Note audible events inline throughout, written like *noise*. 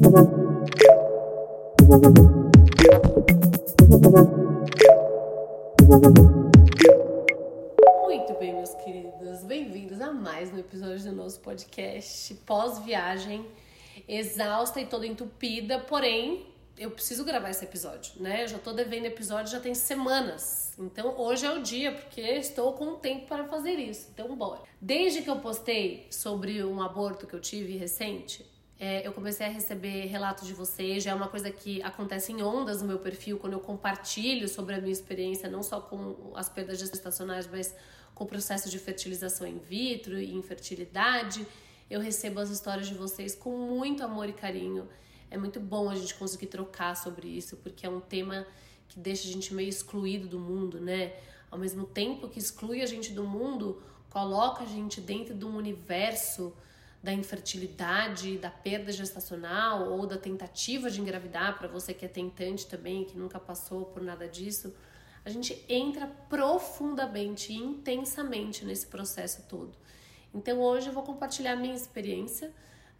Muito bem, meus queridos, bem-vindos a mais um episódio do nosso podcast pós-viagem, exausta e toda entupida, porém eu preciso gravar esse episódio, né? Eu já tô devendo episódio já tem semanas. Então hoje é o dia, porque estou com tempo para fazer isso. Então bora. Desde que eu postei sobre um aborto que eu tive recente, é, eu comecei a receber relatos de vocês. Já é uma coisa que acontece em ondas no meu perfil quando eu compartilho sobre a minha experiência, não só com as perdas gestacionais, mas com o processo de fertilização in vitro e infertilidade. Eu recebo as histórias de vocês com muito amor e carinho. É muito bom a gente conseguir trocar sobre isso, porque é um tema que deixa a gente meio excluído do mundo, né? Ao mesmo tempo que exclui a gente do mundo, coloca a gente dentro de um universo da infertilidade, da perda gestacional ou da tentativa de engravidar, para você que é tentante também, que nunca passou por nada disso, a gente entra profundamente e intensamente nesse processo todo. Então hoje eu vou compartilhar a minha experiência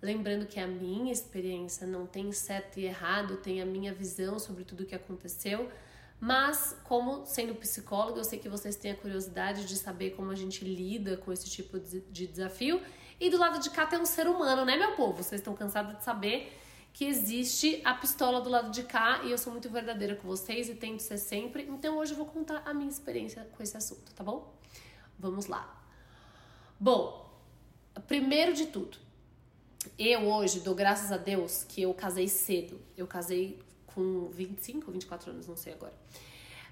Lembrando que a minha experiência não tem certo e errado, tem a minha visão sobre tudo o que aconteceu, mas como sendo psicóloga, eu sei que vocês têm a curiosidade de saber como a gente lida com esse tipo de desafio. E do lado de cá tem um ser humano, né, meu povo? Vocês estão cansados de saber que existe a pistola do lado de cá e eu sou muito verdadeira com vocês e tento ser sempre. Então hoje eu vou contar a minha experiência com esse assunto, tá bom? Vamos lá. Bom, primeiro de tudo, eu hoje dou graças a Deus que eu casei cedo. Eu casei com 25, 24 anos, não sei agora.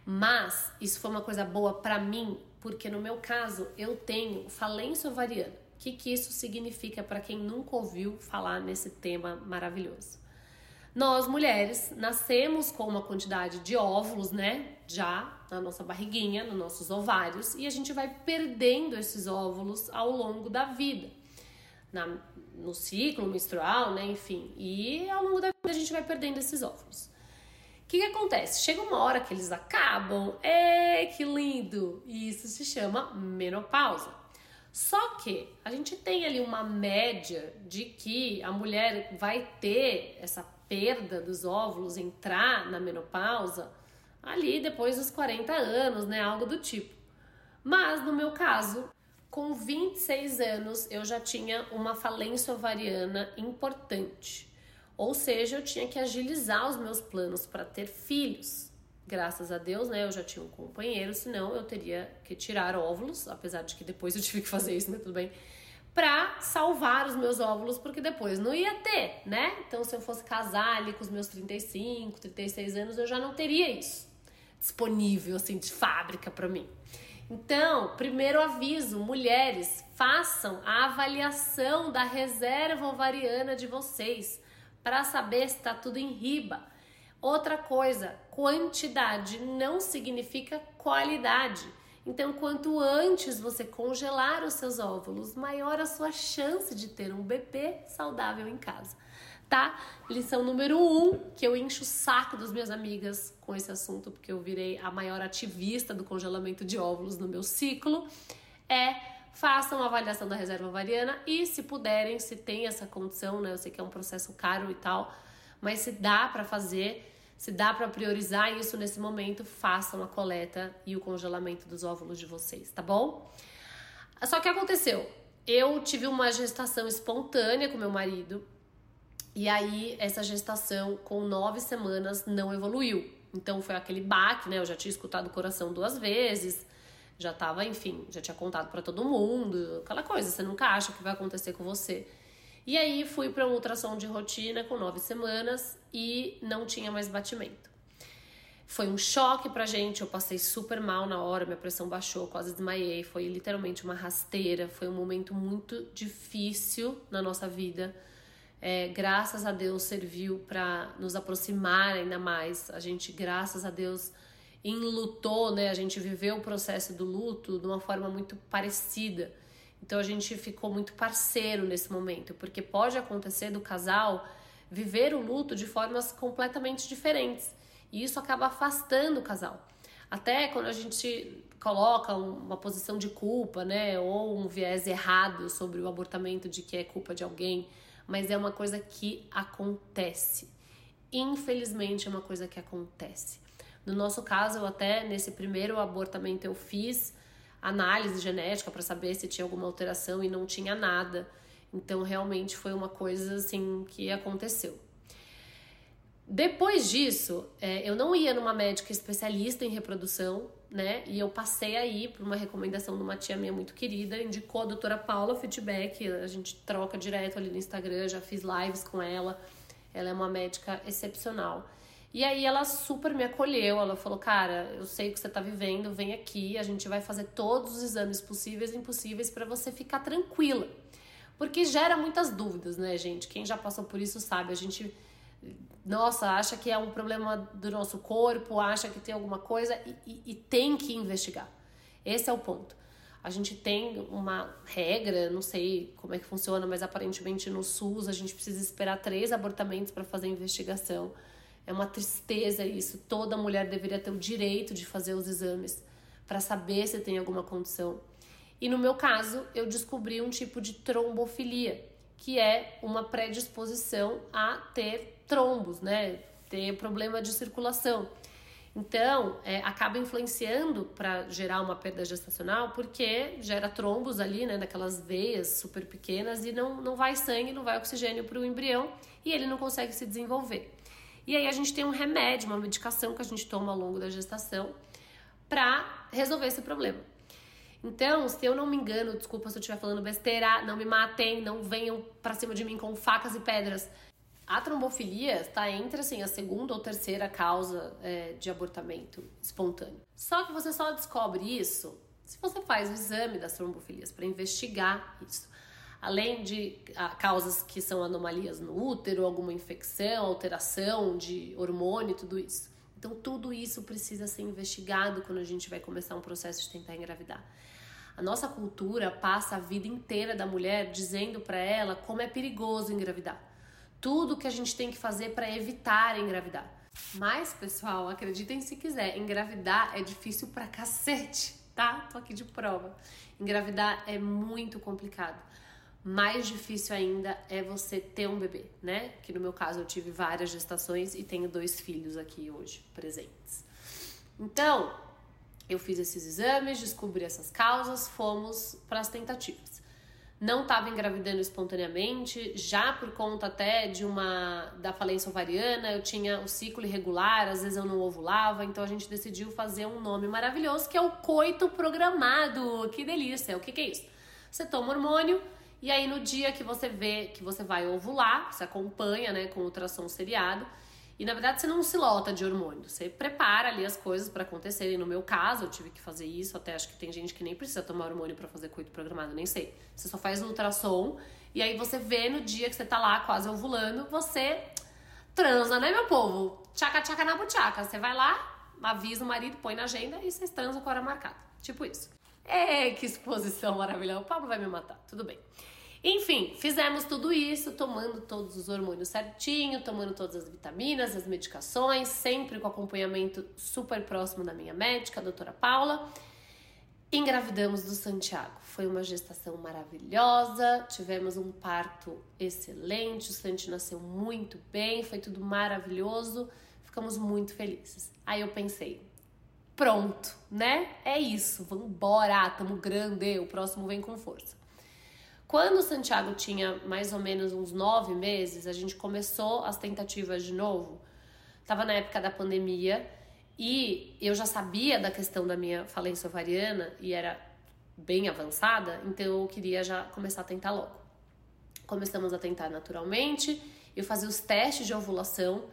Mas isso foi uma coisa boa para mim, porque no meu caso eu tenho falência ovariana. O que, que isso significa para quem nunca ouviu falar nesse tema maravilhoso? Nós mulheres nascemos com uma quantidade de óvulos, né? Já na nossa barriguinha, nos nossos ovários, e a gente vai perdendo esses óvulos ao longo da vida na, no ciclo menstrual, né? Enfim, e ao longo da vida a gente vai perdendo esses óvulos. O que, que acontece? Chega uma hora que eles acabam, é que lindo! E isso se chama menopausa. Só que a gente tem ali uma média de que a mulher vai ter essa perda dos óvulos, entrar na menopausa ali depois dos 40 anos, né? Algo do tipo. Mas no meu caso, com 26 anos, eu já tinha uma falência ovariana importante. Ou seja, eu tinha que agilizar os meus planos para ter filhos. Graças a Deus, né? Eu já tinha um companheiro, senão eu teria que tirar óvulos, apesar de que depois eu *laughs* tive que fazer isso, mas tudo bem. Pra salvar os meus óvulos, porque depois não ia ter, né? Então, se eu fosse casar ali com os meus 35, 36 anos, eu já não teria isso disponível, assim, de fábrica para mim. Então, primeiro aviso, mulheres, façam a avaliação da reserva ovariana de vocês para saber se está tudo em riba. Outra coisa, quantidade não significa qualidade. Então, quanto antes você congelar os seus óvulos, maior a sua chance de ter um bebê saudável em casa tá? Lição número um, que eu encho o saco das minhas amigas com esse assunto, porque eu virei a maior ativista do congelamento de óvulos no meu ciclo, é façam uma avaliação da reserva ovariana e se puderem, se tem essa condição, né? Eu sei que é um processo caro e tal, mas se dá para fazer, se dá para priorizar isso nesse momento, façam a coleta e o congelamento dos óvulos de vocês, tá bom? Só que aconteceu, eu tive uma gestação espontânea com meu marido, e aí, essa gestação com nove semanas não evoluiu. Então, foi aquele baque, né? Eu já tinha escutado o coração duas vezes, já tava, enfim, já tinha contado para todo mundo, aquela coisa, você nunca acha que vai acontecer com você. E aí, fui para uma ultrassom de rotina com nove semanas e não tinha mais batimento. Foi um choque pra gente, eu passei super mal na hora, minha pressão baixou, quase desmaiei. Foi literalmente uma rasteira, foi um momento muito difícil na nossa vida é, graças a Deus serviu para nos aproximar ainda mais. A gente, graças a Deus, enlutou, né? A gente viveu o processo do luto de uma forma muito parecida. Então a gente ficou muito parceiro nesse momento, porque pode acontecer do casal viver o luto de formas completamente diferentes. E isso acaba afastando o casal. Até quando a gente coloca uma posição de culpa, né, ou um viés errado sobre o abortamento de que é culpa de alguém, mas é uma coisa que acontece. Infelizmente é uma coisa que acontece. No nosso caso, eu até nesse primeiro abortamento eu fiz análise genética para saber se tinha alguma alteração e não tinha nada. Então realmente foi uma coisa assim que aconteceu. Depois disso, é, eu não ia numa médica especialista em reprodução, né? E eu passei aí por uma recomendação de uma tia minha muito querida, indicou a doutora Paula Feedback, a gente troca direto ali no Instagram, já fiz lives com ela. Ela é uma médica excepcional. E aí ela super me acolheu, ela falou: "Cara, eu sei o que você tá vivendo, vem aqui, a gente vai fazer todos os exames possíveis e impossíveis para você ficar tranquila". Porque gera muitas dúvidas, né, gente? Quem já passou por isso sabe, a gente nossa, acha que é um problema do nosso corpo, acha que tem alguma coisa e, e, e, tem que investigar. Esse é o ponto. A gente tem uma regra, não sei como é que funciona, mas aparentemente no SUS a gente precisa esperar três abortamentos para fazer a investigação. É uma tristeza isso. Toda mulher deveria ter o direito de fazer os exames para saber se tem alguma condição. E no meu caso, eu descobri um tipo de trombofilia, que é uma predisposição a ter trombos, né? Ter problema de circulação. Então, é, acaba influenciando para gerar uma perda gestacional, porque gera trombos ali, né, naquelas veias super pequenas e não, não vai sangue, não vai oxigênio para o embrião e ele não consegue se desenvolver. E aí a gente tem um remédio, uma medicação que a gente toma ao longo da gestação para resolver esse problema. Então, se eu não me engano, desculpa se eu estiver falando besteira, não me matem, não venham para cima de mim com facas e pedras. A trombofilia está entre assim, a segunda ou terceira causa é, de abortamento espontâneo. Só que você só descobre isso se você faz o exame das trombofilias para investigar isso. Além de a, causas que são anomalias no útero, alguma infecção, alteração de hormônio, tudo isso. Então, tudo isso precisa ser investigado quando a gente vai começar um processo de tentar engravidar. A nossa cultura passa a vida inteira da mulher dizendo para ela como é perigoso engravidar tudo que a gente tem que fazer para evitar engravidar. Mas, pessoal, acreditem se quiser, engravidar é difícil pra cacete, tá? Tô aqui de prova. Engravidar é muito complicado. Mais difícil ainda é você ter um bebê, né? Que no meu caso eu tive várias gestações e tenho dois filhos aqui hoje presentes. Então, eu fiz esses exames, descobri essas causas, fomos para as tentativas não estava engravidando espontaneamente, já por conta até de uma da falência ovariana, eu tinha o ciclo irregular, às vezes eu não ovulava, então a gente decidiu fazer um nome maravilhoso que é o coito programado. Que delícia! O que, que é isso? Você toma hormônio e aí no dia que você vê que você vai ovular, você acompanha, né, com ultrassom seriado, e na verdade você não se lota de hormônio, você prepara ali as coisas para acontecerem. No meu caso, eu tive que fazer isso, até acho que tem gente que nem precisa tomar hormônio para fazer coito programado, nem sei. Você só faz o ultrassom e aí você vê no dia que você tá lá quase ovulando, você transa, né, meu povo? Tchaca tchaca na buchaca. Você vai lá, avisa o marido, põe na agenda e vocês transam com a hora marcada. Tipo isso. É, que exposição maravilhosa. O Pablo vai me matar. Tudo bem. Enfim, fizemos tudo isso, tomando todos os hormônios certinho, tomando todas as vitaminas, as medicações, sempre com acompanhamento super próximo da minha médica, a doutora Paula. Engravidamos do Santiago. Foi uma gestação maravilhosa, tivemos um parto excelente, o Santi nasceu muito bem, foi tudo maravilhoso, ficamos muito felizes. Aí eu pensei, pronto, né? É isso, vambora, tamo grande, o próximo vem com força. Quando o Santiago tinha mais ou menos uns nove meses, a gente começou as tentativas de novo. Tava na época da pandemia e eu já sabia da questão da minha falência ovariana e era bem avançada, então eu queria já começar a tentar logo. Começamos a tentar naturalmente, eu fazia os testes de ovulação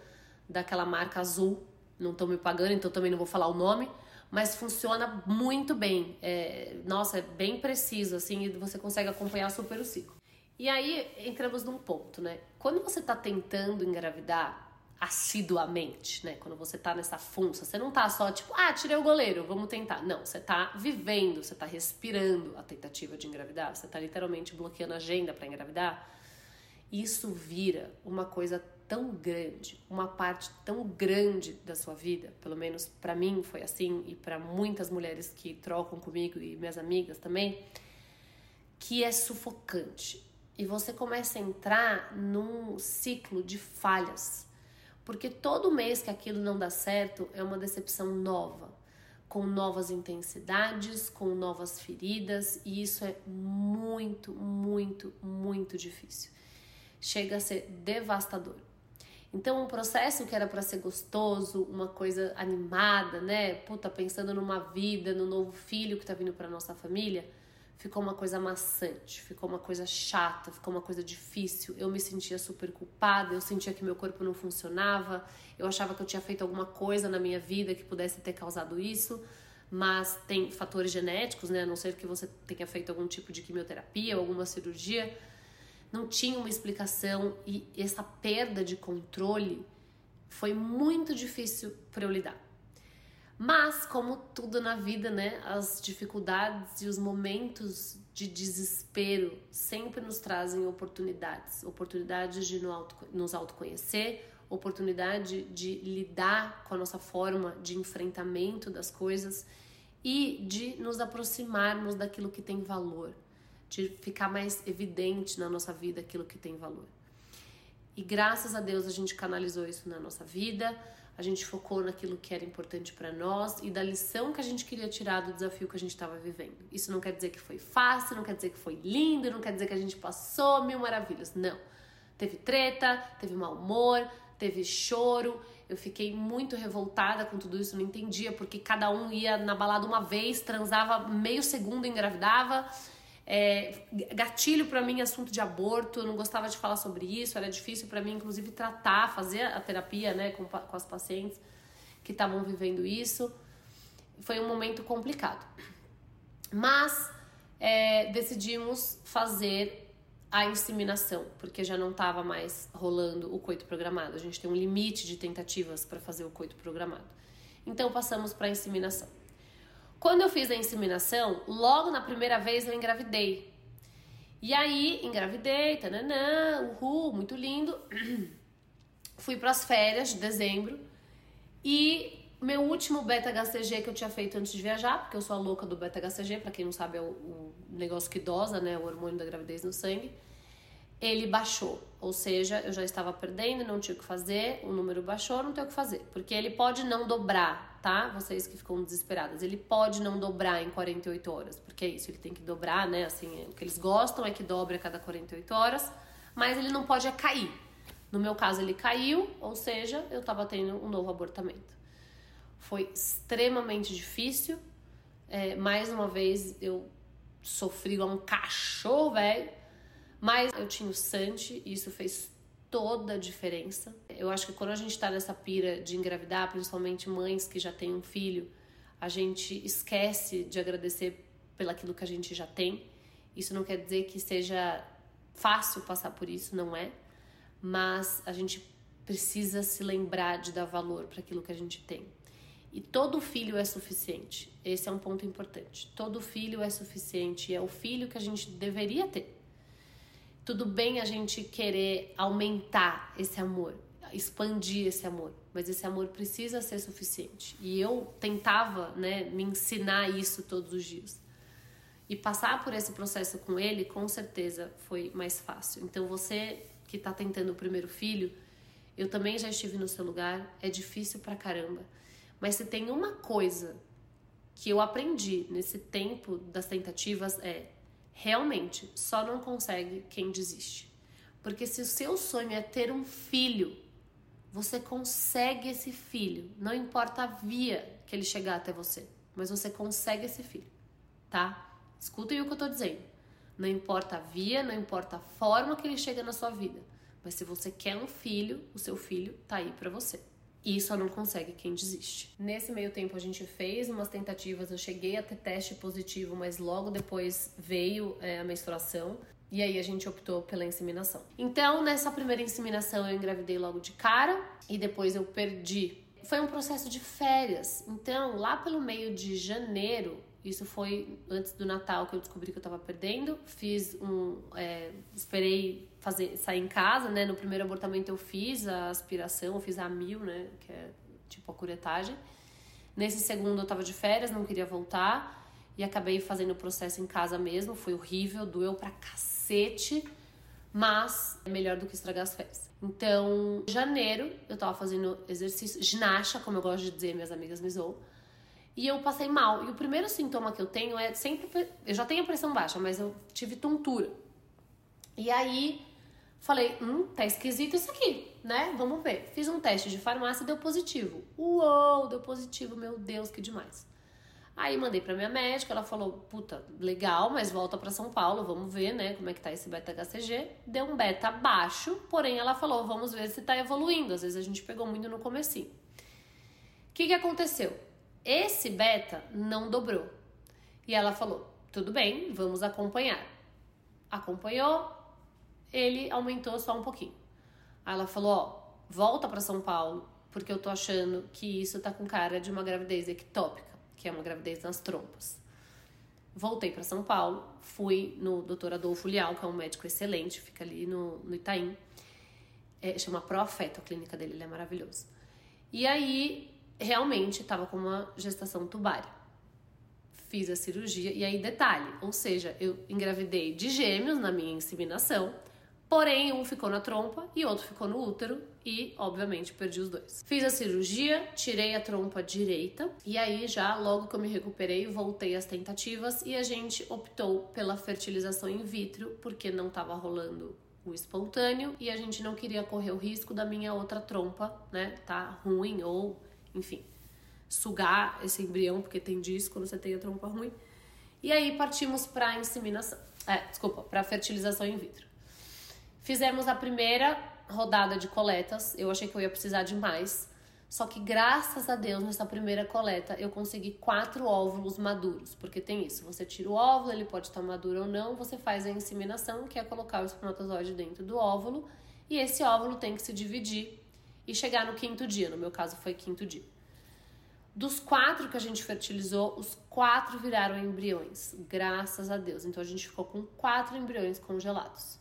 daquela marca azul, não estão me pagando, então também não vou falar o nome, mas funciona muito bem. É, nossa, é bem preciso, assim, e você consegue acompanhar super o ciclo. E aí entramos num ponto, né? Quando você tá tentando engravidar assiduamente, né? Quando você tá nessa funça, você não tá só tipo, ah, tirei o goleiro, vamos tentar. Não, você tá vivendo, você tá respirando a tentativa de engravidar, você tá literalmente bloqueando a agenda para engravidar. Isso vira uma coisa tão grande, uma parte tão grande da sua vida, pelo menos para mim foi assim e para muitas mulheres que trocam comigo e minhas amigas também, que é sufocante. e você começa a entrar num ciclo de falhas. Porque todo mês que aquilo não dá certo é uma decepção nova, com novas intensidades, com novas feridas, e isso é muito, muito, muito difícil. Chega a ser devastador. Então, um processo que era para ser gostoso, uma coisa animada, né? Puta, pensando numa vida, no novo filho que tá vindo para nossa família, ficou uma coisa maçante, ficou uma coisa chata, ficou uma coisa difícil. Eu me sentia super culpada, eu sentia que meu corpo não funcionava, eu achava que eu tinha feito alguma coisa na minha vida que pudesse ter causado isso. Mas tem fatores genéticos, né? A não ser que você tenha feito algum tipo de quimioterapia ou alguma cirurgia, não tinha uma explicação e essa perda de controle foi muito difícil para eu lidar. Mas, como tudo na vida, né, as dificuldades e os momentos de desespero sempre nos trazem oportunidades oportunidades de nos autoconhecer, oportunidade de lidar com a nossa forma de enfrentamento das coisas e de nos aproximarmos daquilo que tem valor, de ficar mais evidente na nossa vida aquilo que tem valor. E graças a Deus a gente canalizou isso na nossa vida a gente focou naquilo que era importante para nós e da lição que a gente queria tirar do desafio que a gente estava vivendo. Isso não quer dizer que foi fácil, não quer dizer que foi lindo, não quer dizer que a gente passou mil maravilhas. Não. Teve treta, teve mau humor, teve choro. Eu fiquei muito revoltada com tudo isso, não entendia porque cada um ia na balada uma vez, transava meio segundo e engravidava. É, gatilho para mim assunto de aborto, eu não gostava de falar sobre isso, era difícil para mim, inclusive, tratar, fazer a terapia né, com, com as pacientes que estavam vivendo isso. Foi um momento complicado. Mas é, decidimos fazer a inseminação, porque já não estava mais rolando o coito programado. A gente tem um limite de tentativas para fazer o coito programado. Então passamos para a inseminação. Quando eu fiz a inseminação, logo na primeira vez eu engravidei. E aí, engravidei, tananã, uhul, muito lindo. *clears throat* Fui para as férias de dezembro e meu último beta-HCG que eu tinha feito antes de viajar, porque eu sou a louca do beta-HCG, para quem não sabe é o, o, negócio que dosa, né, o hormônio da gravidez no sangue ele baixou. Ou seja, eu já estava perdendo, não tinha o que fazer, o número baixou, não tem o que fazer. Porque ele pode não dobrar, tá? Vocês que ficam desesperadas. Ele pode não dobrar em 48 horas, porque é isso, ele tem que dobrar, né? Assim, o que eles gostam é que dobre a cada 48 horas, mas ele não pode é cair. No meu caso, ele caiu, ou seja, eu estava tendo um novo abortamento. Foi extremamente difícil. É, mais uma vez, eu sofri um cachorro, velho mas eu tinha o Santi e isso fez toda a diferença. Eu acho que quando a gente tá nessa pira de engravidar, principalmente mães que já têm um filho, a gente esquece de agradecer pelaquilo que a gente já tem. Isso não quer dizer que seja fácil passar por isso, não é? Mas a gente precisa se lembrar de dar valor para aquilo que a gente tem. E todo filho é suficiente. Esse é um ponto importante. Todo filho é suficiente e é o filho que a gente deveria ter. Tudo bem a gente querer aumentar esse amor, expandir esse amor, mas esse amor precisa ser suficiente. E eu tentava, né, me ensinar isso todos os dias. E passar por esse processo com ele, com certeza, foi mais fácil. Então você que está tentando o primeiro filho, eu também já estive no seu lugar, é difícil pra caramba. Mas se tem uma coisa que eu aprendi nesse tempo das tentativas é realmente só não consegue quem desiste. Porque se o seu sonho é ter um filho, você consegue esse filho, não importa a via que ele chegar até você, mas você consegue esse filho, tá? Escutem o que eu tô dizendo. Não importa a via, não importa a forma que ele chega na sua vida, mas se você quer um filho, o seu filho tá aí para você. E só não consegue quem desiste. Nesse meio tempo a gente fez umas tentativas, eu cheguei a ter teste positivo, mas logo depois veio é, a menstruação. E aí a gente optou pela inseminação. Então, nessa primeira inseminação eu engravidei logo de cara e depois eu perdi. Foi um processo de férias. Então, lá pelo meio de janeiro, isso foi antes do Natal que eu descobri que eu tava perdendo. Fiz um. É, esperei fazer, sair em casa, né? No primeiro abortamento eu fiz a aspiração, eu fiz a mil, né? Que é tipo a curetagem. Nesse segundo eu tava de férias, não queria voltar. E acabei fazendo o processo em casa mesmo. Foi horrível, doeu pra cacete. mas é melhor do que estragar as férias. Então, em janeiro, eu tava fazendo exercício, ginástica, como eu gosto de dizer, minhas amigas me zoam. E eu passei mal. E o primeiro sintoma que eu tenho é sempre. Eu já tenho pressão baixa, mas eu tive tontura. E aí, falei: hum, tá esquisito isso aqui, né? Vamos ver. Fiz um teste de farmácia e deu positivo. Uou, deu positivo, meu Deus, que demais. Aí mandei pra minha médica, ela falou: puta, legal, mas volta para São Paulo, vamos ver, né, como é que tá esse beta-HCG. Deu um beta baixo, porém ela falou: vamos ver se tá evoluindo. Às vezes a gente pegou muito no comecinho. O que, que aconteceu? Esse beta não dobrou. E ela falou: tudo bem, vamos acompanhar. Acompanhou, ele aumentou só um pouquinho. Aí ela falou: ó, volta para São Paulo, porque eu tô achando que isso tá com cara de uma gravidez ectópica que é uma gravidez nas trompas. Voltei para São Paulo, fui no Dr. Adolfo Lial, que é um médico excelente, fica ali no, no Itaim. É, chama Profeto a clínica dele, ele é maravilhoso. E aí, realmente, estava com uma gestação tubária. Fiz a cirurgia, e aí, detalhe, ou seja, eu engravidei de gêmeos na minha inseminação, Porém, um ficou na trompa e outro ficou no útero e, obviamente, perdi os dois. Fiz a cirurgia, tirei a trompa direita e aí já logo que eu me recuperei, voltei às tentativas e a gente optou pela fertilização in vitro porque não estava rolando o espontâneo e a gente não queria correr o risco da minha outra trompa, né, tá ruim ou, enfim, sugar esse embrião porque tem disso quando você tem a trompa ruim. E aí partimos para inseminação, é, desculpa, para fertilização in vitro. Fizemos a primeira rodada de coletas. Eu achei que eu ia precisar de mais. Só que graças a Deus, nessa primeira coleta, eu consegui quatro óvulos maduros. Porque tem isso: você tira o óvulo, ele pode estar maduro ou não. Você faz a inseminação, que é colocar o espermatozoide dentro do óvulo. E esse óvulo tem que se dividir e chegar no quinto dia. No meu caso, foi quinto dia. Dos quatro que a gente fertilizou, os quatro viraram embriões, graças a Deus. Então a gente ficou com quatro embriões congelados.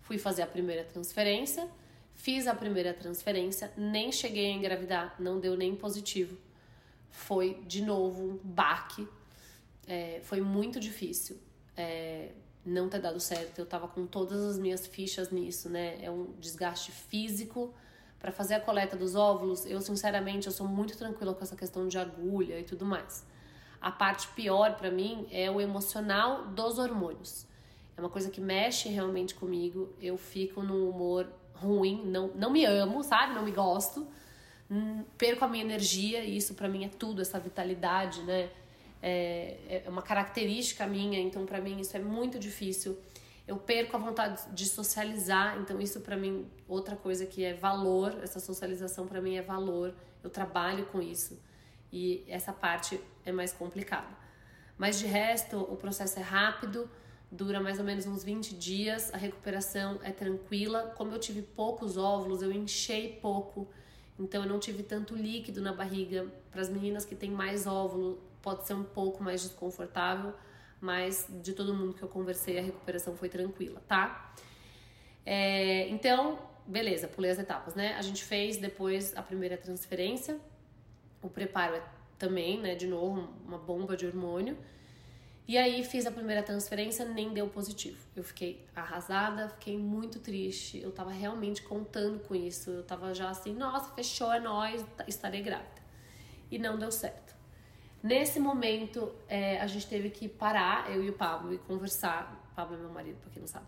Fui fazer a primeira transferência, fiz a primeira transferência, nem cheguei a engravidar, não deu nem positivo. Foi de novo um baque, é, foi muito difícil é, não ter dado certo. Eu tava com todas as minhas fichas nisso, né? É um desgaste físico para fazer a coleta dos óvulos. Eu, sinceramente, eu sou muito tranquila com essa questão de agulha e tudo mais. A parte pior para mim é o emocional dos hormônios. É uma coisa que mexe realmente comigo. Eu fico num humor ruim, não, não me amo, sabe? Não me gosto. Hum, perco a minha energia e isso para mim é tudo, essa vitalidade, né? É, é uma característica minha, então para mim isso é muito difícil. Eu perco a vontade de socializar, então isso para mim outra coisa que é valor, essa socialização para mim é valor. Eu trabalho com isso e essa parte é mais complicada. Mas de resto, o processo é rápido dura mais ou menos uns 20 dias, a recuperação é tranquila. Como eu tive poucos óvulos, eu enchei pouco, então eu não tive tanto líquido na barriga. Para as meninas que têm mais óvulo, pode ser um pouco mais desconfortável, mas de todo mundo que eu conversei, a recuperação foi tranquila, tá? É, então, beleza, pulei as etapas, né? A gente fez depois a primeira transferência, o preparo é também, né? De novo, uma bomba de hormônio. E aí fiz a primeira transferência, nem deu positivo. Eu fiquei arrasada, fiquei muito triste. Eu tava realmente contando com isso. Eu tava já assim, nossa, fechou, é nóis, estarei grávida. E não deu certo. Nesse momento, é, a gente teve que parar, eu e o Pablo, e conversar. Pablo é meu marido, pra quem não sabe.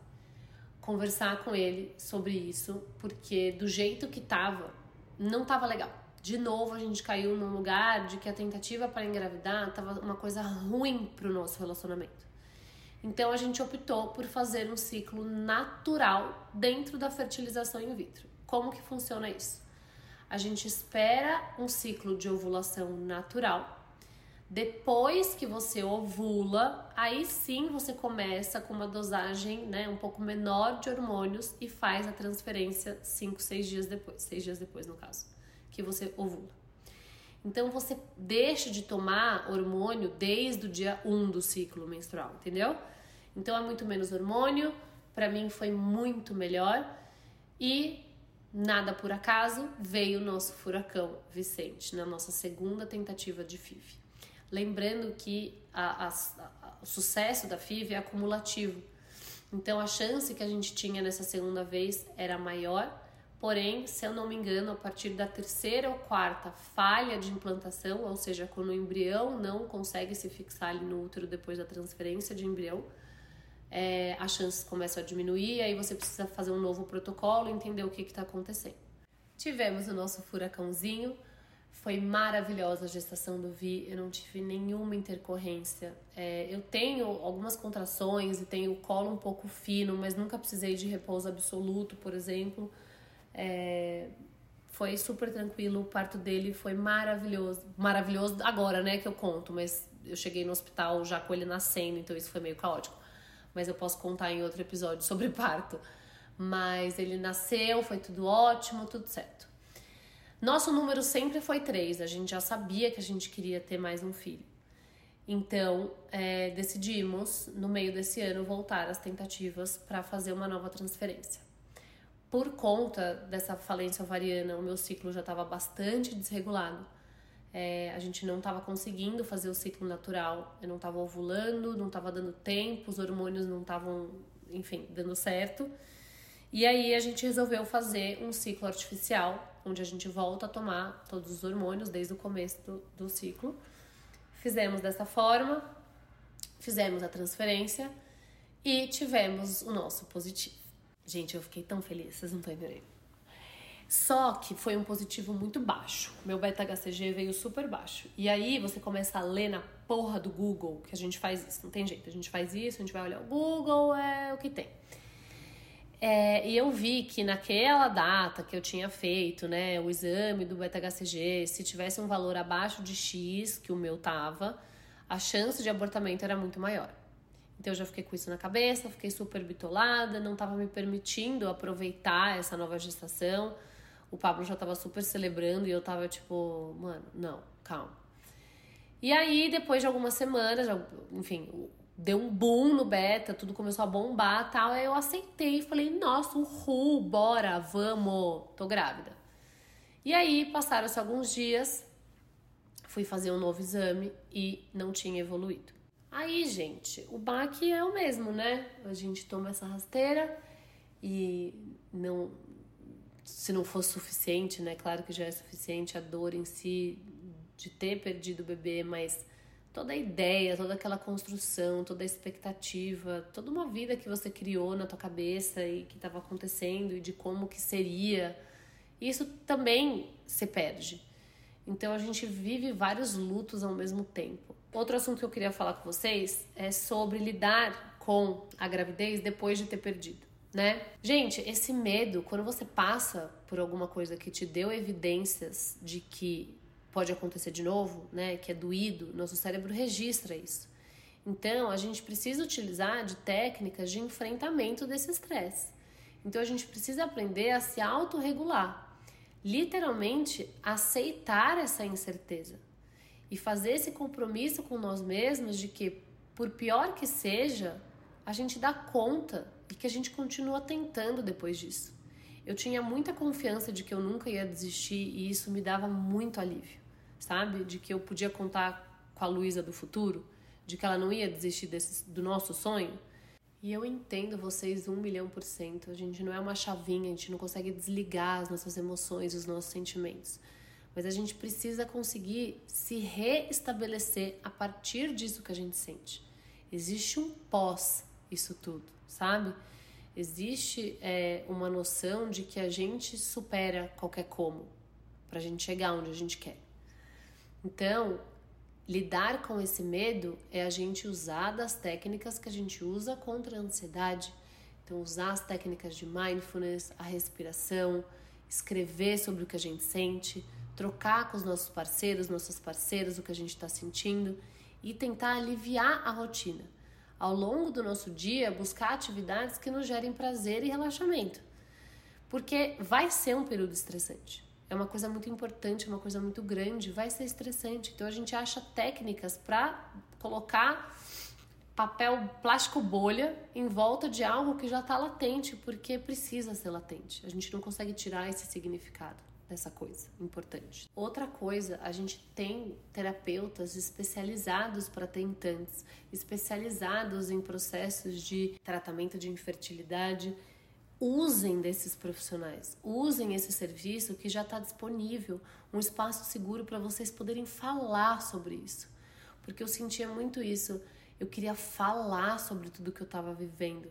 Conversar com ele sobre isso, porque do jeito que tava, não tava legal de novo a gente caiu num lugar de que a tentativa para engravidar estava uma coisa ruim para o nosso relacionamento. Então a gente optou por fazer um ciclo natural dentro da fertilização in vitro. Como que funciona isso? A gente espera um ciclo de ovulação natural. Depois que você ovula, aí sim você começa com uma dosagem né, um pouco menor de hormônios e faz a transferência 5, 6 dias depois. 6 dias depois, no caso que você ovula. Então você deixa de tomar hormônio desde o dia 1 do ciclo menstrual, entendeu? Então é muito menos hormônio, para mim foi muito melhor e nada por acaso veio o nosso furacão Vicente na nossa segunda tentativa de FIV. Lembrando que a, a, a, o sucesso da FIV é acumulativo. Então a chance que a gente tinha nessa segunda vez era maior, porém, se eu não me engano, a partir da terceira ou quarta falha de implantação, ou seja, quando o embrião não consegue se fixar ali no útero depois da transferência de embrião, é, as chances começam a diminuir, aí você precisa fazer um novo protocolo, entender o que está acontecendo. Tivemos o nosso furacãozinho, foi maravilhosa a gestação do Vi, eu não tive nenhuma intercorrência. É, eu tenho algumas contrações e tenho o colo um pouco fino, mas nunca precisei de repouso absoluto, por exemplo. É, foi super tranquilo, o parto dele foi maravilhoso. Maravilhoso agora, né, que eu conto, mas eu cheguei no hospital já com ele nascendo, então isso foi meio caótico. Mas eu posso contar em outro episódio sobre *laughs* parto. Mas ele nasceu, foi tudo ótimo, tudo certo. Nosso número sempre foi três, a gente já sabia que a gente queria ter mais um filho. Então, é, decidimos, no meio desse ano, voltar às tentativas para fazer uma nova transferência. Por conta dessa falência ovariana, o meu ciclo já estava bastante desregulado. É, a gente não estava conseguindo fazer o ciclo natural, eu não estava ovulando, não estava dando tempo, os hormônios não estavam, enfim, dando certo. E aí a gente resolveu fazer um ciclo artificial, onde a gente volta a tomar todos os hormônios desde o começo do, do ciclo. Fizemos dessa forma, fizemos a transferência e tivemos o nosso positivo. Gente, eu fiquei tão feliz, vocês não estão entendendo. Só que foi um positivo muito baixo. Meu beta-HCG veio super baixo. E aí você começa a ler na porra do Google que a gente faz isso. Não tem jeito. A gente faz isso, a gente vai olhar o Google, é o que tem. É, e eu vi que naquela data que eu tinha feito, né, o exame do beta-HCG, se tivesse um valor abaixo de X, que o meu tava, a chance de abortamento era muito maior. Então eu já fiquei com isso na cabeça, fiquei super bitolada, não estava me permitindo aproveitar essa nova gestação. O Pablo já estava super celebrando e eu tava tipo, mano, não, calma. E aí, depois de algumas semanas, enfim, deu um boom no beta, tudo começou a bombar tal. Aí eu aceitei e falei, nossa, uhul, bora, vamos, tô grávida. E aí passaram-se alguns dias, fui fazer um novo exame e não tinha evoluído. Aí, gente, o baque é o mesmo, né? A gente toma essa rasteira e não. Se não for suficiente, né? Claro que já é suficiente a dor em si de ter perdido o bebê, mas toda a ideia, toda aquela construção, toda a expectativa, toda uma vida que você criou na tua cabeça e que estava acontecendo e de como que seria, isso também se perde. Então a gente vive vários lutos ao mesmo tempo. Outro assunto que eu queria falar com vocês é sobre lidar com a gravidez depois de ter perdido. Né? Gente, esse medo, quando você passa por alguma coisa que te deu evidências de que pode acontecer de novo, né, que é doído, nosso cérebro registra isso. Então, a gente precisa utilizar de técnicas de enfrentamento desse estresse. Então, a gente precisa aprender a se autorregular, literalmente aceitar essa incerteza e fazer esse compromisso com nós mesmos de que, por pior que seja, a gente dá conta e que a gente continua tentando depois disso. Eu tinha muita confiança de que eu nunca ia desistir e isso me dava muito alívio sabe? De que eu podia contar com a Luísa do futuro, de que ela não ia desistir desse, do nosso sonho. E eu entendo vocês um milhão por cento. A gente não é uma chavinha, a gente não consegue desligar as nossas emoções, os nossos sentimentos. Mas a gente precisa conseguir se reestabelecer a partir disso que a gente sente. Existe um pós isso tudo, sabe? Existe é, uma noção de que a gente supera qualquer como para a gente chegar onde a gente quer. Então, lidar com esse medo é a gente usar das técnicas que a gente usa contra a ansiedade. Então, usar as técnicas de mindfulness, a respiração, escrever sobre o que a gente sente, trocar com os nossos parceiros, nossas parceiras, o que a gente está sentindo e tentar aliviar a rotina. Ao longo do nosso dia, buscar atividades que nos gerem prazer e relaxamento. Porque vai ser um período estressante é uma coisa muito importante, é uma coisa muito grande, vai ser estressante. Então a gente acha técnicas para colocar papel plástico bolha em volta de algo que já está latente, porque precisa ser latente. A gente não consegue tirar esse significado. dessa coisa importante. Outra coisa, a gente tem terapeutas especializados para tentantes, especializados em processos de tratamento de infertilidade. Usem desses profissionais, usem esse serviço que já está disponível, um espaço seguro para vocês poderem falar sobre isso. Porque eu sentia muito isso, eu queria falar sobre tudo que eu estava vivendo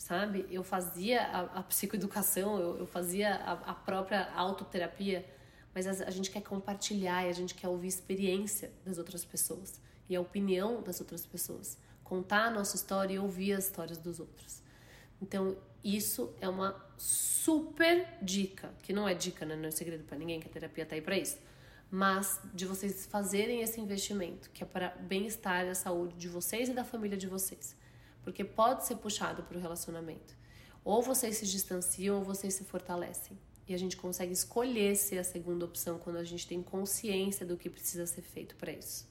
sabe? Eu fazia a, a psicoeducação, eu, eu fazia a, a, própria autoterapia, mas a, a, gente quer compartilhar e a gente quer ouvir experiência das outras pessoas e a opinião das outras pessoas, contar a nossa história e ouvir as histórias dos outros. Então, isso é uma super dica, que não é dica, né? não é segredo para ninguém, que a terapia tá aí para isso. Mas de vocês fazerem esse investimento, que é para bem-estar e a saúde de vocês e da família de vocês porque pode ser puxado para o relacionamento. Ou vocês se distanciam ou vocês se fortalecem. E a gente consegue escolher ser a segunda opção quando a gente tem consciência do que precisa ser feito para isso.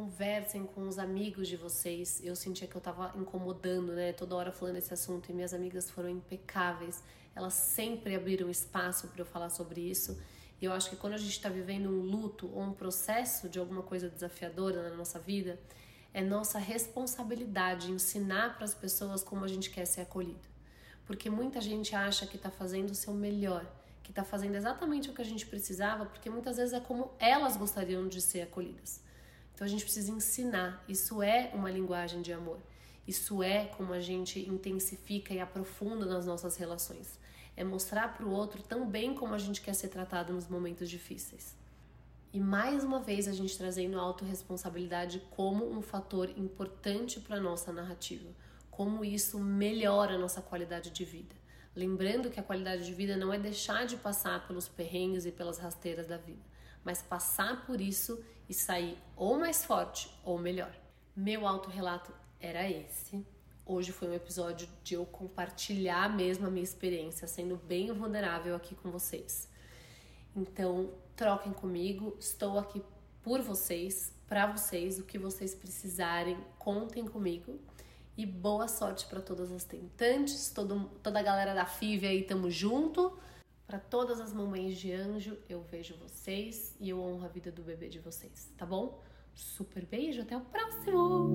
Conversem com os amigos de vocês. Eu sentia que eu estava incomodando, né? Toda hora falando esse assunto e minhas amigas foram impecáveis. Elas sempre abriram espaço para eu falar sobre isso. E eu acho que quando a gente está vivendo um luto ou um processo de alguma coisa desafiadora na nossa vida, é nossa responsabilidade ensinar para as pessoas como a gente quer ser acolhido. Porque muita gente acha que está fazendo o seu melhor, que está fazendo exatamente o que a gente precisava, porque muitas vezes é como elas gostariam de ser acolhidas. Então a gente precisa ensinar. Isso é uma linguagem de amor. Isso é como a gente intensifica e aprofunda nas nossas relações. É mostrar para o outro também como a gente quer ser tratado nos momentos difíceis. E mais uma vez a gente trazendo a autorresponsabilidade como um fator importante para nossa narrativa, como isso melhora a nossa qualidade de vida. Lembrando que a qualidade de vida não é deixar de passar pelos perrengues e pelas rasteiras da vida, mas passar por isso e sair ou mais forte ou melhor. Meu autorrelato era esse. Hoje foi um episódio de eu compartilhar mesmo a minha experiência, sendo bem vulnerável aqui com vocês. Então, troquem comigo, estou aqui por vocês, para vocês, o que vocês precisarem, contem comigo. E boa sorte para todas as tentantes, todo, toda a galera da FIV aí, tamo junto. Para todas as mamães de anjo, eu vejo vocês e eu honro a vida do bebê de vocês, tá bom? Super beijo, até o próximo!